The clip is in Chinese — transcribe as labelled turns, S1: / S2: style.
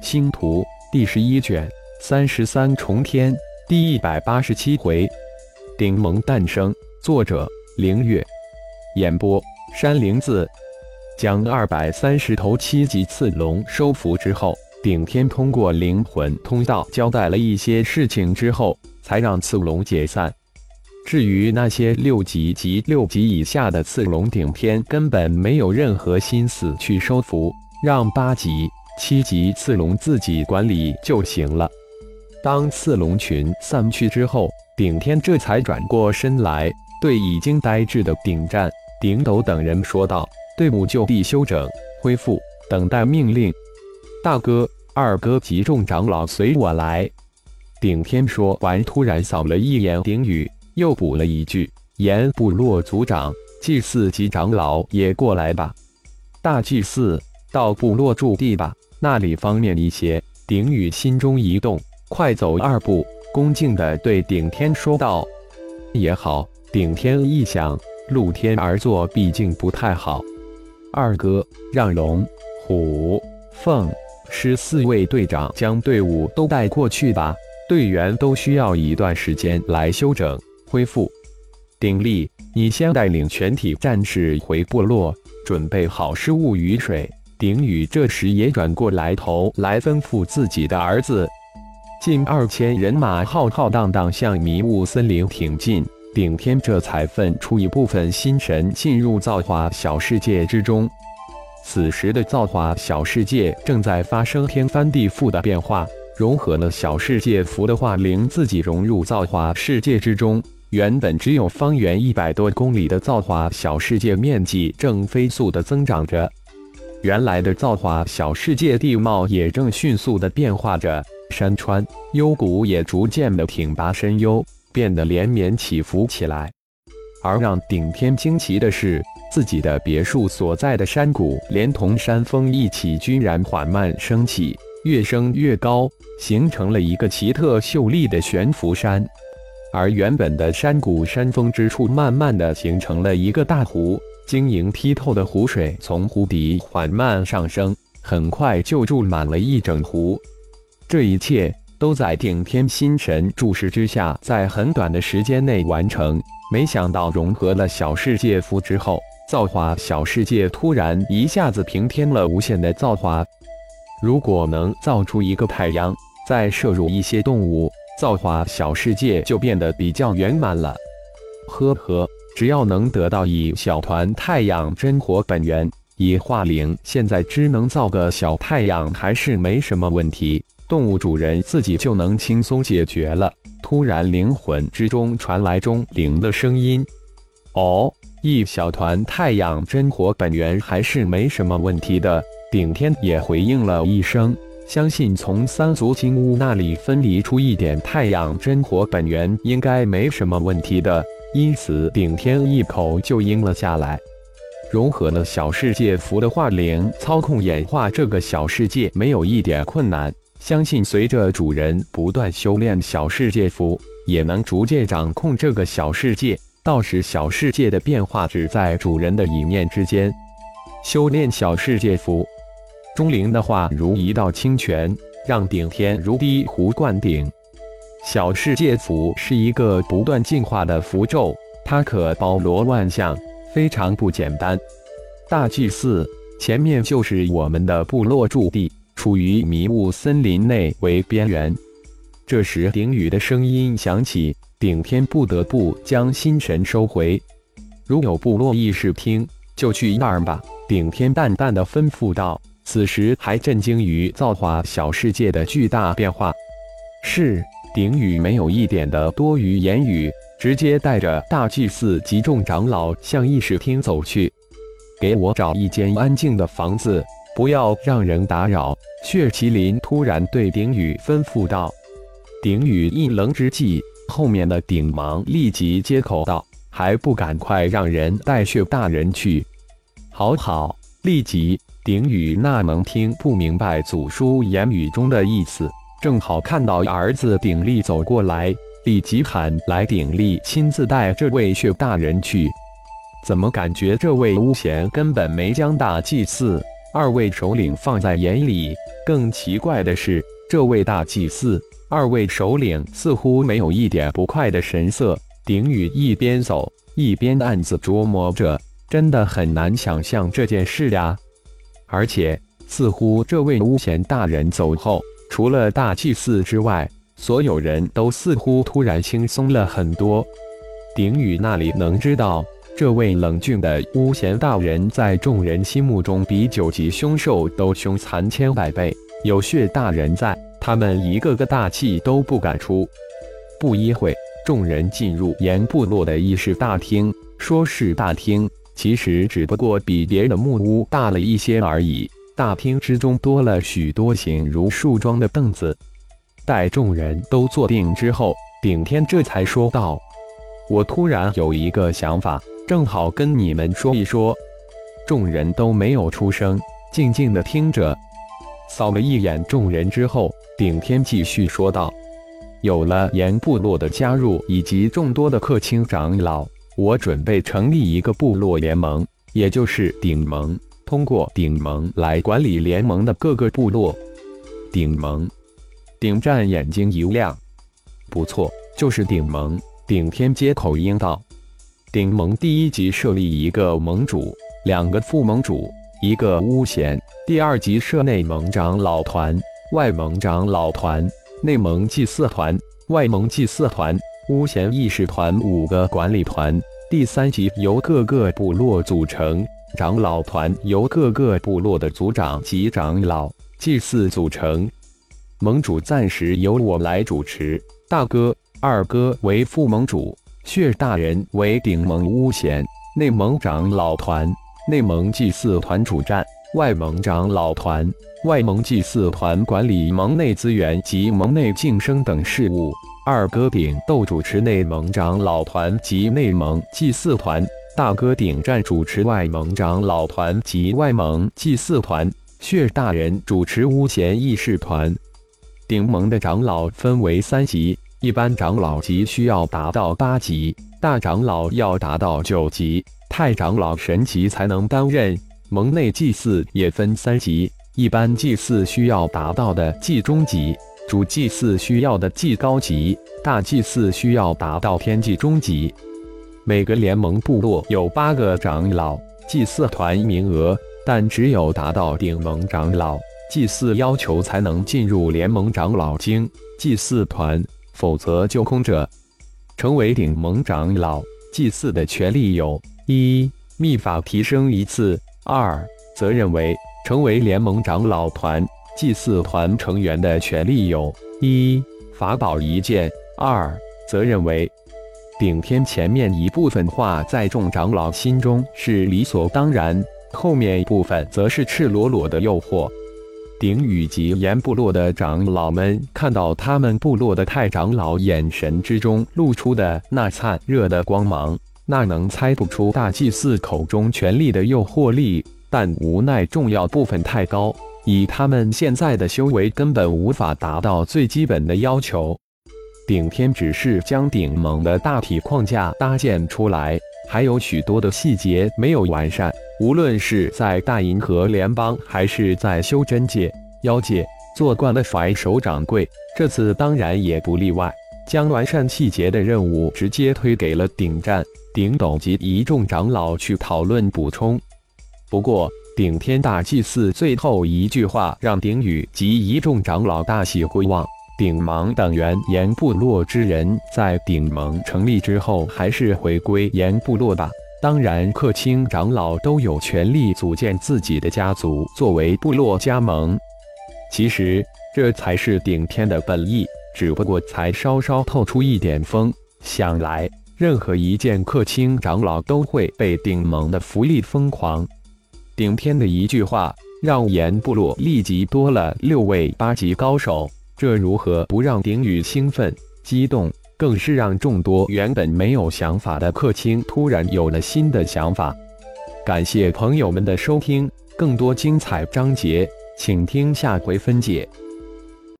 S1: 星图第十一卷三十三重天第一百八十七回，顶盟诞生。作者：凌月。演播：山灵子。将二百三十头七级刺龙收服之后，顶天通过灵魂通道交代了一些事情之后，才让刺龙解散。至于那些六级及六级以下的刺龙，顶天根本没有任何心思去收服，让八级。七级刺龙自己管理就行了。当刺龙群散去之后，顶天这才转过身来，对已经呆滞的顶战、顶斗等人说道：“队伍就地休整，恢复，等待命令。”大哥、二哥及众长老随我来。顶天说完，突然扫了一眼顶宇，又补了一句：“言部落族长、祭祀及长老也过来吧。”大祭司到部落驻地吧。那里方便一些。顶宇心中一动，快走二步，恭敬地对顶天说道：“也好。”顶天一想，露天而坐毕竟不太好。二哥，让龙、虎、凤、狮四位队长将队伍都带过去吧。队员都需要一段时间来休整恢复。鼎力，你先带领全体战士回部落，准备好食物与水。鼎宇这时也转过来头来吩咐自己的儿子，近二千人马浩浩荡荡向迷雾森林挺进。顶天这才分出一部分心神进入造化小世界之中。此时的造化小世界正在发生天翻地覆的变化，融合了小世界符的化灵自己融入造化世界之中。原本只有方圆一百多公里的造化小世界面积正飞速的增长着。原来的造化小世界地貌也正迅速的变化着，山川幽谷也逐渐的挺拔深幽，变得连绵起伏起来。而让顶天惊奇的是，自己的别墅所在的山谷，连同山峰一起，居然缓慢升起，越升越高，形成了一个奇特秀丽的悬浮山。而原本的山谷山峰之处，慢慢的形成了一个大湖。晶莹剔透的湖水从湖底缓慢上升，很快就注满了一整湖。这一切都在顶天心神注视之下，在很短的时间内完成。没想到融合了小世界符之后，造化小世界突然一下子平添了无限的造化。如果能造出一个太阳，再摄入一些动物，造化小世界就变得比较圆满了。呵呵。只要能得到一小团太阳真火本源，以化灵，现在只能造个小太阳还是没什么问题。动物主人自己就能轻松解决了。突然，灵魂之中传来钟灵的声音：“哦，一小团太阳真火本源还是没什么问题的。”顶天也回应了一声：“相信从三足金乌那里分离出一点太阳真火本源，应该没什么问题的。”因此，顶天一口就应了下来，融合了小世界符的化灵，操控演化这个小世界没有一点困难。相信随着主人不断修炼小世界符，也能逐渐掌控这个小世界。到时小世界的变化只在主人的一念之间。修炼小世界符，钟灵的话如一道清泉，让顶天如醍醐灌顶。小世界符是一个不断进化的符咒，它可包罗万象，非常不简单。大祭司，前面就是我们的部落驻地，处于迷雾森林内为边缘。这时，顶宇的声音响起，顶天不得不将心神收回。如有部落意识听，就去那儿吧。顶天淡淡的吩咐道，此时还震惊于造化小世界的巨大变化。是。顶宇没有一点的多余言语，直接带着大祭司及众长老向议事厅走去。给我找一间安静的房子，不要让人打扰。血麒麟突然对顶宇吩咐道。顶宇一愣之际，后面的顶芒立即接口道：“还不赶快让人带血大人去！”好好，立即。顶宇那能听不明白祖叔言语中的意思。正好看到儿子鼎力走过来，立即喊来鼎力亲自带这位薛大人去。怎么感觉这位巫贤根本没将大祭祀二位首领放在眼里。更奇怪的是，这位大祭司、二位首领似乎没有一点不快的神色。鼎宇一边走一边暗自琢磨着，真的很难想象这件事呀。而且，似乎这位巫贤大人走后，除了大祭司之外，所有人都似乎突然轻松了很多。顶宇那里能知道？这位冷峻的巫贤大人，在众人心目中比九级凶兽都凶残千百倍。有血大人在，他们一个个大气都不敢出。不一会，众人进入岩部落的议事大厅。说是大厅，其实只不过比别人的木屋大了一些而已。大厅之中多了许多形如树桩的凳子。待众人都坐定之后，顶天这才说道：“我突然有一个想法。”正好跟你们说一说，众人都没有出声，静静的听着。扫了一眼众人之后，顶天继续说道：“有了岩部落的加入，以及众多的客卿长老，我准备成立一个部落联盟，也就是顶盟。通过顶盟来管理联盟的各个部落。顶盟，顶战眼睛一亮，不错，就是顶盟。顶天接口应道。顶盟第一级设立一个盟主，两个副盟主，一个巫贤。第二级设内盟长老团、外盟长老团、内盟祭祀团、外盟祭祀团、巫贤议事团五个管理团。第三级由各个部落组成，长老团由各个部落的族长及长老、祭祀组成。盟主暂时由我来主持，大哥、二哥为副盟主。血大人为顶盟巫贤，内盟长老团、内盟祭祀团主战，外盟长老团、外盟祭祀团管理盟内资源及盟内晋升等事务。二哥顶斗主持内盟长老团及内盟祭祀团，大哥顶战主持外盟长老团及外盟祭祀团。血大人主持巫贤议事团。顶盟的长老分为三级。一般长老级需要达到八级，大长老要达到九级，太长老神级才能担任。盟内祭祀也分三级，一般祭祀需要达到的祭中级，主祭祀需要的祭高级，大祭祀需要达到天祭中级。每个联盟部落有八个长老祭祀团名额，但只有达到顶盟长老祭祀要求才能进入联盟长老经祭祀团。否则就空着。成为顶盟长老祭祀的权利有：一、秘法提升一次；二、责任为成为联盟长老团祭祀团成员的权利有：一、法宝一件；二、责任为。顶天前面一部分话在众长老心中是理所当然，后面一部分则是赤裸裸的诱惑。顶宇及岩部落的长老们看到他们部落的太长老眼神之中露出的那灿热的光芒，那能猜不出大祭司口中权力的诱惑力。但无奈重要部分太高，以他们现在的修为，根本无法达到最基本的要求。顶天只是将顶盟的大体框架搭建出来，还有许多的细节没有完善。无论是在大银河联邦，还是在修真界、妖界，做惯了甩手掌柜，这次当然也不例外。将完善细节的任务直接推给了顶战、顶斗及一众长老去讨论补充。不过，顶天大祭司最后一句话让顶宇及一众长老大喜归望。顶芒等原岩部落之人，在顶盟成立之后，还是回归岩部落吧。当然，客卿长老都有权利组建自己的家族，作为部落加盟。其实这才是顶天的本意，只不过才稍稍透出一点风。想来，任何一件客卿长老都会被顶盟的福利疯狂。顶天的一句话，让岩部落立即多了六位八级高手，这如何不让顶宇兴奋激动？更是让众多原本没有想法的客卿突然有了新的想法。感谢朋友们的收听，更多精彩章节，请听下回分解。